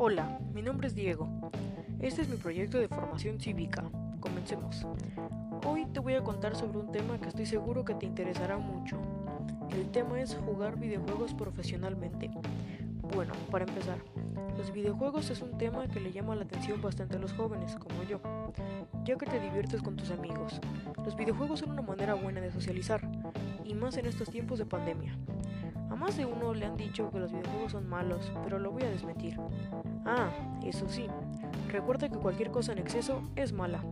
Hola, mi nombre es Diego. Este es mi proyecto de formación cívica. Comencemos. Hoy te voy a contar sobre un tema que estoy seguro que te interesará mucho. El tema es jugar videojuegos profesionalmente. Bueno, para empezar, los videojuegos es un tema que le llama la atención bastante a los jóvenes, como yo, ya que te diviertes con tus amigos. Los videojuegos son una manera buena de socializar, y más en estos tiempos de pandemia. A más de uno le han dicho que los videojuegos son malos, pero lo voy a desmentir. Ah, eso sí, recuerda que cualquier cosa en exceso es mala.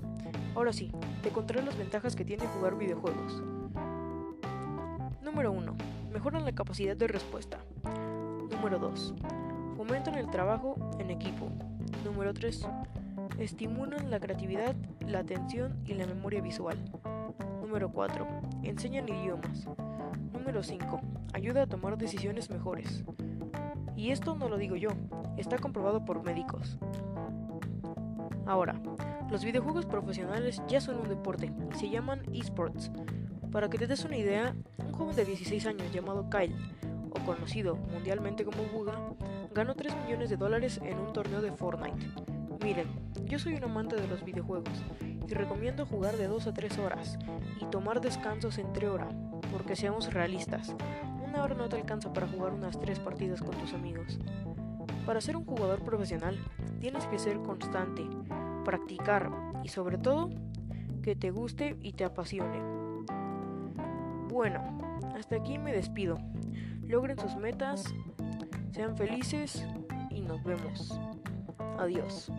Ahora sí, te contaré las ventajas que tiene jugar videojuegos. Número 1. Mejoran la capacidad de respuesta. Número 2. Fomentan el trabajo en equipo. Número 3. Estimulan la creatividad, la atención y la memoria visual. Número 4. Enseñan idiomas. Número 5. Ayuda a tomar decisiones mejores. Y esto no lo digo yo, está comprobado por médicos. Ahora, los videojuegos profesionales ya son un deporte se llaman esports. Para que te des una idea, un joven de 16 años llamado Kyle, o conocido mundialmente como Buga, ganó 3 millones de dólares en un torneo de Fortnite. Miren, yo soy un amante de los videojuegos y recomiendo jugar de 2 a 3 horas y tomar descansos entre hora, porque seamos realistas, una hora no te alcanza para jugar unas 3 partidas con tus amigos. Para ser un jugador profesional, tienes que ser constante, practicar y sobre todo, que te guste y te apasione. Bueno, hasta aquí me despido. Logren sus metas, sean felices y nos vemos. Adiós.